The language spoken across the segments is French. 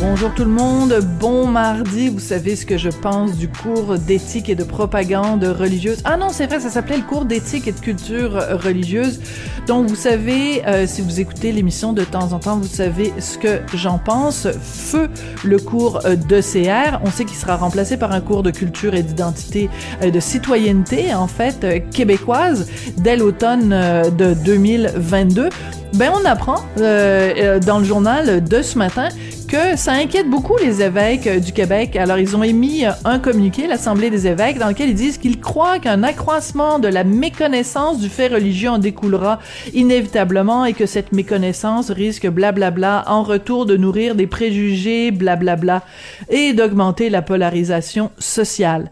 Bonjour tout le monde, bon mardi. Vous savez ce que je pense du cours d'éthique et de propagande religieuse. Ah non, c'est vrai, ça s'appelait le cours d'éthique et de culture religieuse. Donc vous savez, euh, si vous écoutez l'émission de temps en temps, vous savez ce que j'en pense. Feu le cours d'ECR. On sait qu'il sera remplacé par un cours de culture et d'identité, euh, de citoyenneté en fait euh, québécoise dès l'automne de 2022. Ben on apprend dans le journal de ce matin que ça inquiète beaucoup les évêques euh, du Québec. Alors, ils ont émis euh, un communiqué, l'Assemblée des évêques, dans lequel ils disent qu'ils croient qu'un accroissement de la méconnaissance du fait religieux en découlera inévitablement et que cette méconnaissance risque, blablabla, en retour de nourrir des préjugés, blablabla, et d'augmenter la polarisation sociale.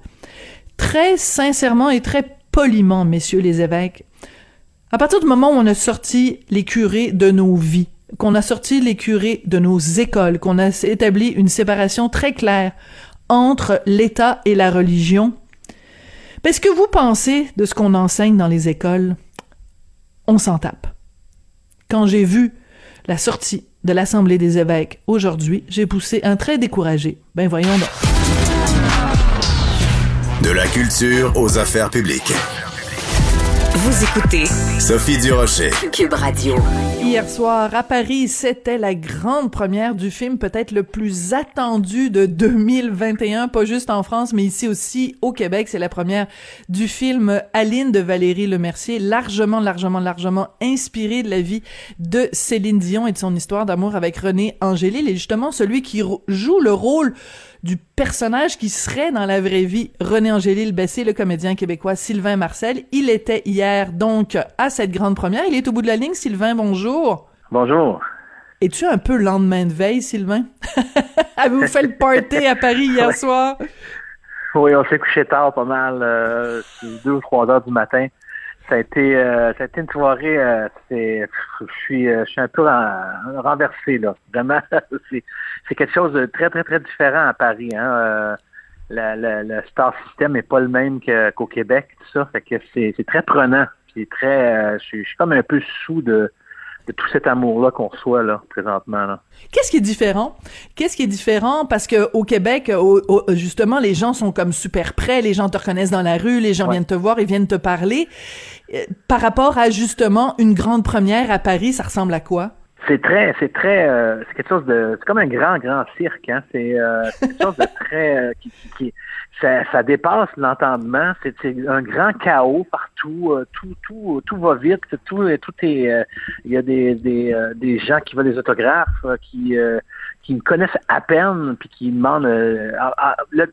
Très sincèrement et très poliment, messieurs les évêques, à partir du moment où on a sorti les curés de nos vies, qu'on a sorti les curés de nos écoles, qu'on a établi une séparation très claire entre l'État et la religion. Est-ce que vous pensez de ce qu'on enseigne dans les écoles? On s'en tape. Quand j'ai vu la sortie de l'Assemblée des évêques aujourd'hui, j'ai poussé un trait découragé. Ben voyons. De la culture aux affaires publiques. Vous écoutez Sophie Durocher. Cube Radio. Hier soir, à Paris, c'était la grande première du film peut-être le plus attendu de 2021, pas juste en France, mais ici aussi au Québec. C'est la première du film Aline de Valérie Lemercier, largement, largement, largement inspiré de la vie de Céline Dion et de son histoire d'amour avec René Angélil. Et justement, celui qui joue le rôle du personnage qui serait dans la vraie vie René Angélil Bessé, le comédien québécois Sylvain Marcel. Il était hier donc à cette grande première. Il est au bout de la ligne. Sylvain, bonjour. Bonjour. Es-tu un peu lendemain de veille, Sylvain? Avez-vous fait le party à Paris hier soir? Oui, on s'est couché tard pas mal, euh, deux ou trois heures du matin. Ça a été, euh, ça a été une soirée. Euh, c'est, je suis, je suis un peu renversé là. Vraiment, c'est, c'est quelque chose de très, très, très différent à Paris. Hein. Euh, le star system n'est pas le même qu'au Québec, tout ça. Fait que c'est, très prenant. C'est très. Euh, je, suis, comme un peu sous de, de tout cet amour-là qu'on reçoit là, présentement. Là. Qu'est-ce qui est différent? Qu'est-ce qui est différent? Parce que au Québec, justement, les gens sont comme super près, les gens te reconnaissent dans la rue, les gens viennent te voir, ils viennent te parler. Euh, par rapport à justement une grande première à Paris, ça ressemble à quoi? C'est très, c'est très, euh, c'est quelque chose de, c'est comme un grand, grand cirque. Hein? C'est, euh, quelque chose de très, euh, qui, qui, ça, ça, dépasse l'entendement. C'est, un grand chaos partout. tout, tout, tout va vite. Tout, tout est. Il y a des, des, des gens qui veulent des autographes, qui, qui me connaissent à peine, puis qui demandent.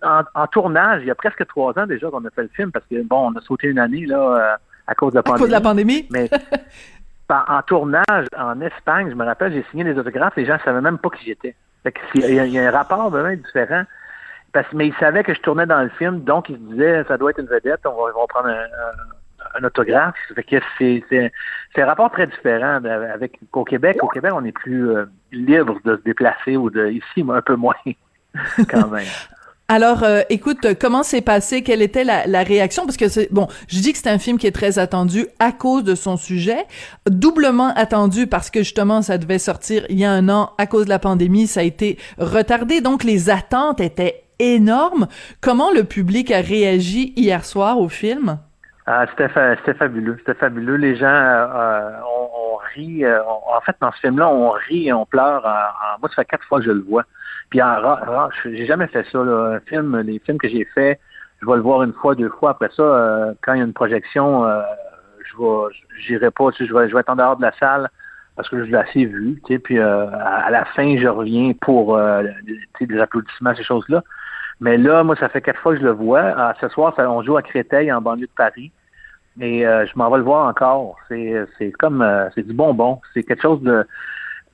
En, en, tournage, il y a presque trois ans déjà qu'on a fait le film, parce que bon, on a sauté une année là à cause de la pandémie. À cause de la pandémie. Mais en tournage en Espagne, je me rappelle, j'ai signé des autographes, les gens ne savaient même pas qui j'étais. il, y a un rapport vraiment différent. Parce, mais ils savaient que je tournais dans le film, donc ils se disaient ça doit être une vedette, on va, prendre un, autographe. Fait que c'est, un rapport très différent avec qu'au Québec. Au Québec, on est plus euh, libre de se déplacer ou de ici, un peu moins quand même. Alors, euh, écoute, comment s'est passé? Quelle était la, réaction? Parce que c'est bon, je dis que c'est un film qui est très attendu à cause de son sujet, doublement attendu parce que justement ça devait sortir il y a un an à cause de la pandémie, ça a été retardé, donc les attentes étaient énormes. Comment le public a réagi hier soir au film? Ah, c'était, fabuleux, c'était fabuleux. Les gens euh, euh on, rit. En fait, dans ce film-là, on rit et on pleure. moi, ça fait quatre fois que je le vois. Puis en j'ai jamais fait ça. Là. Un film, les films que j'ai faits, je vais le voir une fois, deux fois. Après ça, euh, quand il y a une projection, euh, je vais, j'irai pas. Tu sais, je vais, je vais être en dehors de la salle parce que je l'ai assez vu. Tu sais, puis euh, à la fin, je reviens pour euh, tu sais, des applaudissements, ces choses-là. Mais là, moi, ça fait quatre fois que je le vois. Ah, ce soir, ça, on joue à Créteil, en banlieue de Paris. Et je m'en vais le voir encore. C'est, c'est comme c'est du bonbon. C'est quelque chose de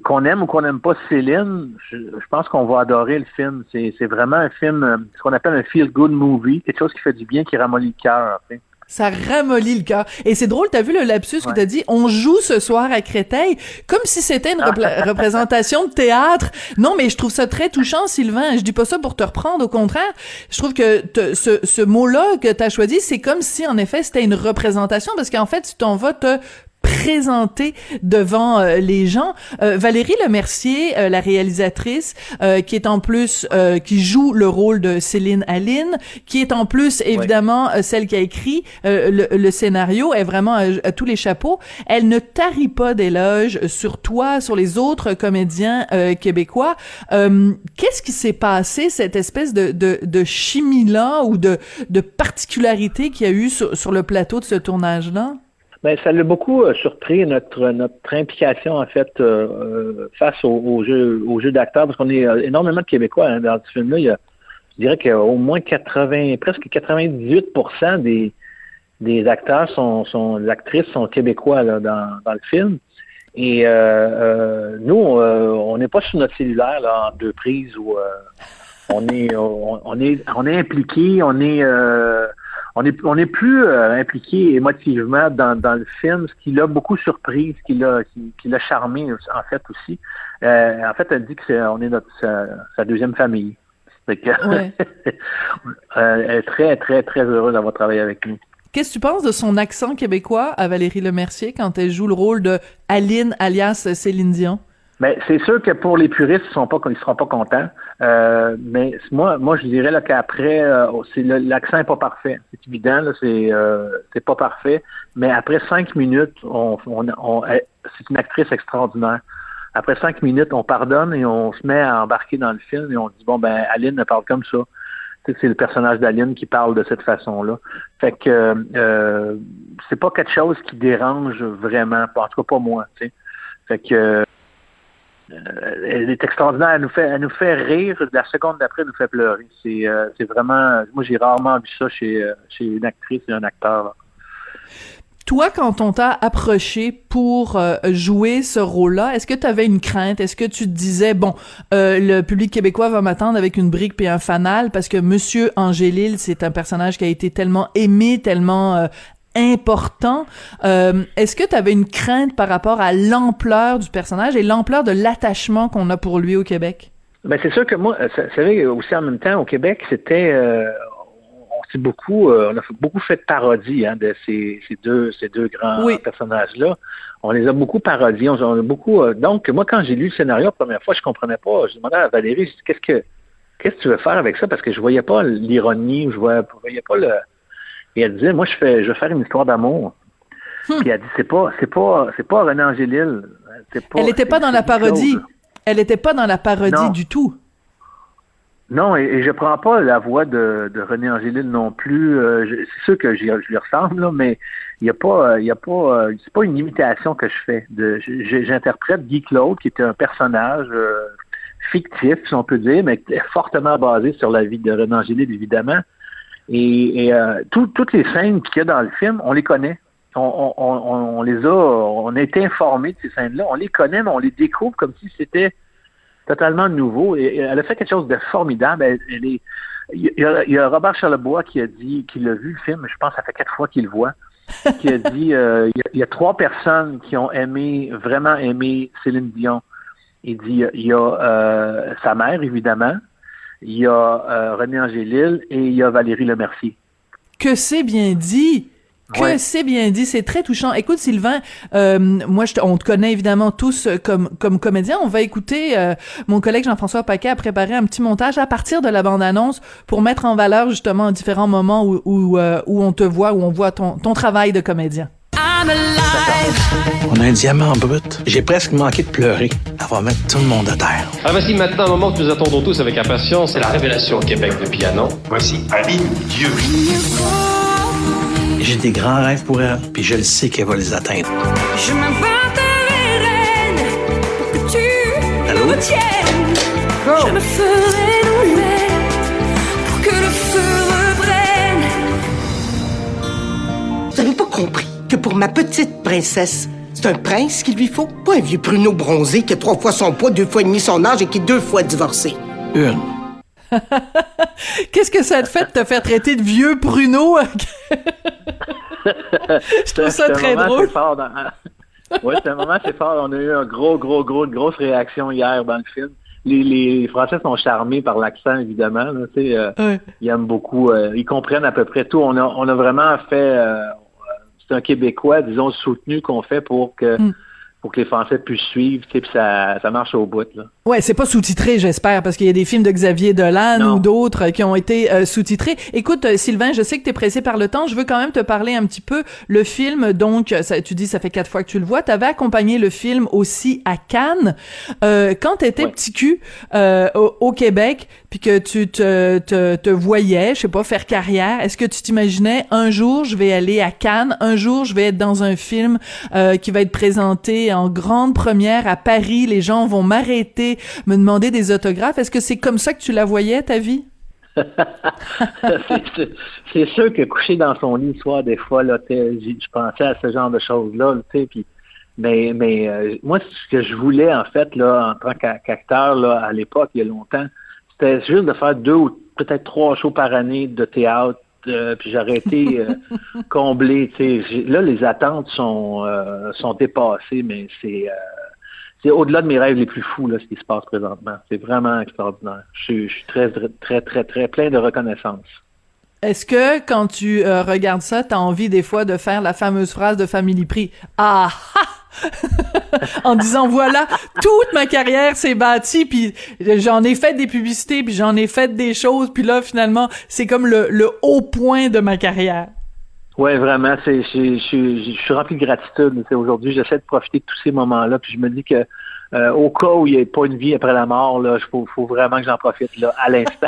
qu'on aime ou qu'on n'aime pas Céline, je, pense qu'on va adorer le film. C'est vraiment un film, euh, ce qu'on appelle un feel-good movie, quelque chose qui fait du bien, qui ramollit le cœur. Ça ramollit le cœur. Et c'est drôle, t'as vu le lapsus que t'as dit, on joue ce soir à Créteil, comme si c'était une représentation de théâtre. Non, mais je trouve ça très touchant, Sylvain. Je dis pas ça pour te reprendre, au contraire. Je trouve que ce, ce mot-là que t'as choisi, c'est comme si, en effet, c'était une représentation, parce qu'en fait, tu t'en vas te présenter devant euh, les gens. Euh, Valérie Lemercier, euh, la réalisatrice, qui est en plus qui joue le rôle de Céline Aline, qui est en plus évidemment celle qui a écrit le, scénario, est vraiment à, tous les chapeaux. Elle ne tarit pas d'éloges sur toi, sur les autres comédiens québécois. Qu'est-ce qui s'est passé cette espèce de, de, de chimie là ou de, de particularité qu'il y a eu sur, sur le plateau de ce tournage Ben, ça l'a beaucoup euh, surpris notre notre implication en fait euh, euh, face au, jeu au jeu d'acteurs parce qu'on est énormément de Québécois hein, dans ce film-là. Il y a, je dirais qu'au moins 80, presque 98% des des acteurs sont, sont actrices sont québécois là, dans, dans le film. Et nous, on n'est pas sur notre cellulaire là, en deux prises où on est on, est on est impliqué, on est on est, on est plus euh, impliqué émotivement dans, dans le film, ce qui l'a beaucoup surpris, ce qui l'a, qui, l'a charmé en fait aussi. Euh, en fait, elle dit que c'est, on est notre sa, deuxième famille. elle est très, très, très heureuse d'avoir travaillé avec nous. Qu'est-ce que tu penses de son accent québécois à Valérie Lemercier quand elle joue le rôle de Aline alias Céline Dion? Mais c'est sûr que pour les puristes, ils sont pas, ils seront pas contents. Euh, mais moi, moi, je dirais qu'après, euh, l'accent est pas parfait. C'est évident, c'est, euh, c'est pas parfait. Mais après cinq minutes, on, on, c'est une actrice extraordinaire. Après cinq minutes, on pardonne et on se met à embarquer dans le film et on dit bon ben, Aline ne parle comme ça. C'est le personnage d'Aline qui parle de cette façon-là. Fait que euh, c'est pas quelque chose qui dérange vraiment, en tout cas pas moi. Fait que euh, elle est extraordinaire. Elle nous fait, elle nous fait rire. La seconde d'après, elle nous fait pleurer. C'est, euh, c'est vraiment. Moi, j'ai rarement vu ça chez, euh, chez une actrice et un acteur. Toi, quand on t'a approché pour jouer ce rôle-là, est-ce que tu avais une crainte? Est-ce que tu te disais, bon, le public québécois va m'attendre avec une brique et un fanal parce que Monsieur Angélil, c'est un personnage qui a été tellement aimé, tellement important. Euh, est-ce que tu avais une crainte par rapport à l'ampleur du personnage et l'ampleur de l'attachement qu'on a pour lui au Québec? Ben c'est sûr que moi, vous savez, aussi en même temps, au Québec, c'était... Euh, on s'est beaucoup... Euh, on a beaucoup fait de parodies hein, de ces, deux, ces deux grands personnages-là. On les a beaucoup parodiés. On, a beaucoup... donc, moi, quand j'ai lu le scénario la première fois, je comprenais pas. Je demandais à Valérie, qu'est-ce que... Qu'est-ce que tu veux faire avec ça? Parce que je voyais pas l'ironie, je voyais, je voyais pas le, et elle disait, moi, je fais, je vais faire une histoire d'amour. Hmm. Puis elle dit, c'est pas, c'est pas, c'est pas René Angélil. elle n'était pas dans la parodie. Elle n'était pas dans la parodie du tout. Non, et, je prends pas la voix de, de René Angélil non plus. Euh, c'est sûr que je lui ressemble, mais il y a pas, il y a pas, c'est pas une imitation que je fais. j'interprète Guy Claude, qui était un personnage euh, fictif, si on peut dire, mais fortement basé sur la vie de René Angélil, évidemment. Et, euh, toutes les scènes qu'il y a dans le film, on les connaît. On, on, on, les a, on a été informés de ces scènes-là. On les connaît, mais on les découvre comme si c'était totalement nouveau. Et, elle a fait quelque chose de formidable. il, y a, Robert Charlebois qui a dit qu'il a vu le film, je pense que ça fait quatre fois qu'il le voit, qui a dit euh, il, y a, trois personnes qui ont aimé, vraiment aimé Céline Dion. Il dit il y a euh, sa mère, évidemment, il y a euh, René Angélil et il y a Valérie Lemercier. Que c'est bien dit! Que c'est bien dit, c'est très touchant. Écoute Sylvain, euh, moi je on te connaît évidemment tous comme comme comédien. On va écouter euh, mon collègue Jean-François Paquet a préparé un petit montage à partir de la bande-annonce pour mettre en valeur justement différents moments où où, où on te voit, où on voit ton ton travail de comédien. On a un diamant brut. J'ai presque manqué de pleurer. Elle va mettre tout le monde à terre. Ah, voici maintenant un moment que nous attendons tous avec impatience. C'est la révélation au Québec de piano. Voici Aline Dieu. J'ai des grands rêves pour elle, puis je le sais qu'elle va les atteindre. Je pour que tu Allô? Je me ferai nouvelle pour que le feu reprenne. Vous n'avez pas compris pour ma petite princesse, c'est un prince qu'il lui faut, pas un vieux pruneau bronzé qui a trois fois son poids, deux fois et demi son âge et qui est deux fois divorcé. Une. Qu'est-ce que ça te fait de te faire traiter de vieux pruneau? je trouve ça très drôle. oui, c'est un moment assez fort. On a eu un gros, gros, gros, une grosse réaction hier dans le film. Les, les Français sont charmés par l'accent, évidemment. Là, euh, Ils aiment beaucoup. Euh, ils comprennent à peu près tout. On a, on a vraiment fait... Euh, c'est un Québécois, disons, soutenu qu'on fait pour que... Mm pour que les Français puissent suivre, puis ça, ça marche au bout. Là. Ouais, c'est pas sous-titré, j'espère, parce qu'il y a des films de Xavier Dolan ou d'autres qui ont été euh, sous-titrés. Écoute, euh, Sylvain, je sais que tu es pressé par le temps. Je veux quand même te parler un petit peu. Le film, donc, ça, tu dis, ça fait quatre fois que tu le vois. Tu avais accompagné le film aussi à Cannes. Euh, quand tu étais petit cul euh, au, Québec, puis que tu te, te, te voyais, je sais pas, faire carrière, est-ce que tu t'imaginais un jour, je vais aller à Cannes, un jour, je vais être dans un film qui va être présenté en grande première à Paris, les gens vont m'arrêter, me demander des autographes. Est-ce que c'est comme ça que tu la voyais, ta vie? c'est sûr que coucher dans son lit soir, des fois, là, je pensais à ce genre de choses-là, puis mais, mais euh, moi, ce que je voulais, en fait, là, en tant qu'acteur, là, à l'époque, il y a longtemps, c'était juste de faire deux ou peut-être trois shows par année de théâtre, euh, puis j'aurais été euh, comblé. Là, les attentes sont, sont dépassées, mais c'est c'est au-delà de mes rêves les plus fous, là, ce qui se passe présentement. C'est vraiment extraordinaire. Je, suis très, très, très, très plein de reconnaissance. Est-ce que quand tu regardes ça, tu as envie des fois de faire la fameuse phrase de Family Prix? Ah! en disant voilà toute ma carrière s'est bâtie puis j'en ai fait des publicités puis j'en ai fait des choses puis là finalement c'est comme le, le haut point de ma carrière. Ouais, vraiment, c'est je suis rempli de gratitude. Aujourd'hui, j'essaie de profiter de tous ces moments-là puis je me dis que euh, au cas où il n'y ait pas une vie après la mort, il faut, vraiment que j'en profite là, à l'instant.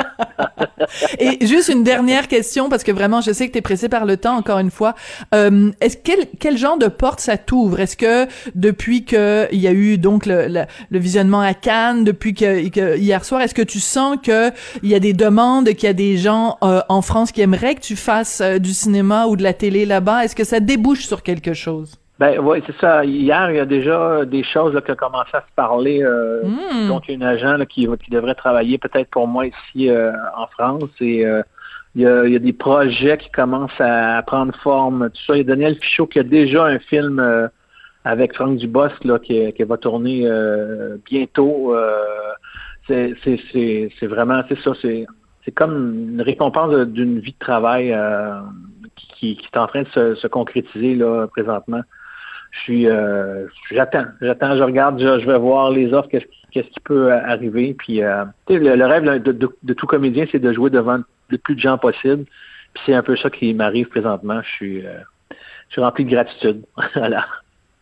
Et juste une dernière question, parce que vraiment, je sais que tu es pressé par le temps, encore une fois. Euh, est-ce quel, quel genre de porte ça t'ouvre? Est-ce que depuis qu'il y a eu donc le, le, visionnement à Cannes, depuis que, hier soir, est-ce que tu sens qu'il y a des demandes, qu'il y a des gens euh, en France qui aimeraient que tu fasses du cinéma ou de la télé là-bas? Est-ce que ça débouche sur quelque chose? Ben oui, c'est ça. Hier, il y a déjà des choses là, qui ont commencé à se parler. Euh, hmm. Donc, un agent qui, qui devrait travailler peut-être pour moi ici euh, en France. Et euh, il, y a, il, y a, des projets qui commencent à, prendre forme. Tout ça. Il y a Daniel Fichot qui a déjà un film avec Franck Dubos là, qui, qui va tourner bientôt. c'est vraiment, c'est ça. C'est c'est comme une récompense d'une vie de travail qui, qui, est en train de se, se concrétiser là présentement je suis euh, j'attends, j'attends, je regarde, je, vais voir les offres, qu'est-ce, qu'est-ce qui peut arriver. Puis euh, le, le, rêve de, de, tout comédien, c'est de jouer devant le plus de gens possible. Puis c'est un peu ça qui m'arrive présentement. Je suis, euh, je suis rempli de gratitude. voilà.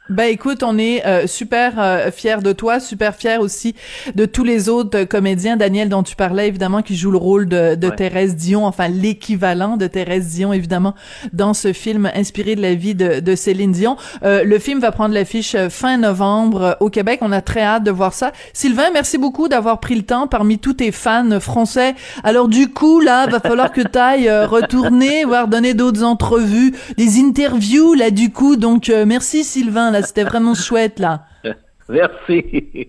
Ben écoute, on est euh, super euh, fiers de toi, super fiers aussi de tous les autres comédiens. Daniel, dont tu parlais évidemment, qui joue le rôle de, de Thérèse Dion, enfin l'équivalent de Thérèse Dion évidemment dans ce film inspiré de la vie de, de Céline Dion. Euh, le film va prendre l'affiche fin novembre au Québec. On a très hâte de voir ça. Sylvain, merci beaucoup d'avoir pris le temps parmi tous tes fans français. Alors du coup là, va falloir que tu ailles retourner, voir donner d'autres entrevues, des interviews là du coup. Donc merci Sylvain c'était vraiment chouette, là. Merci.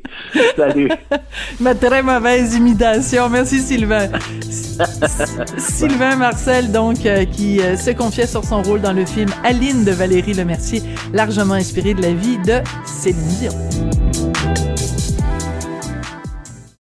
Salut. Ma très mauvaise imitation. Merci, Sylvain. Sylvain Marcel, donc, euh, qui euh, se confiait sur son rôle dans le film Aline de Valérie Lemercier, largement inspiré de la vie de Céline Dion.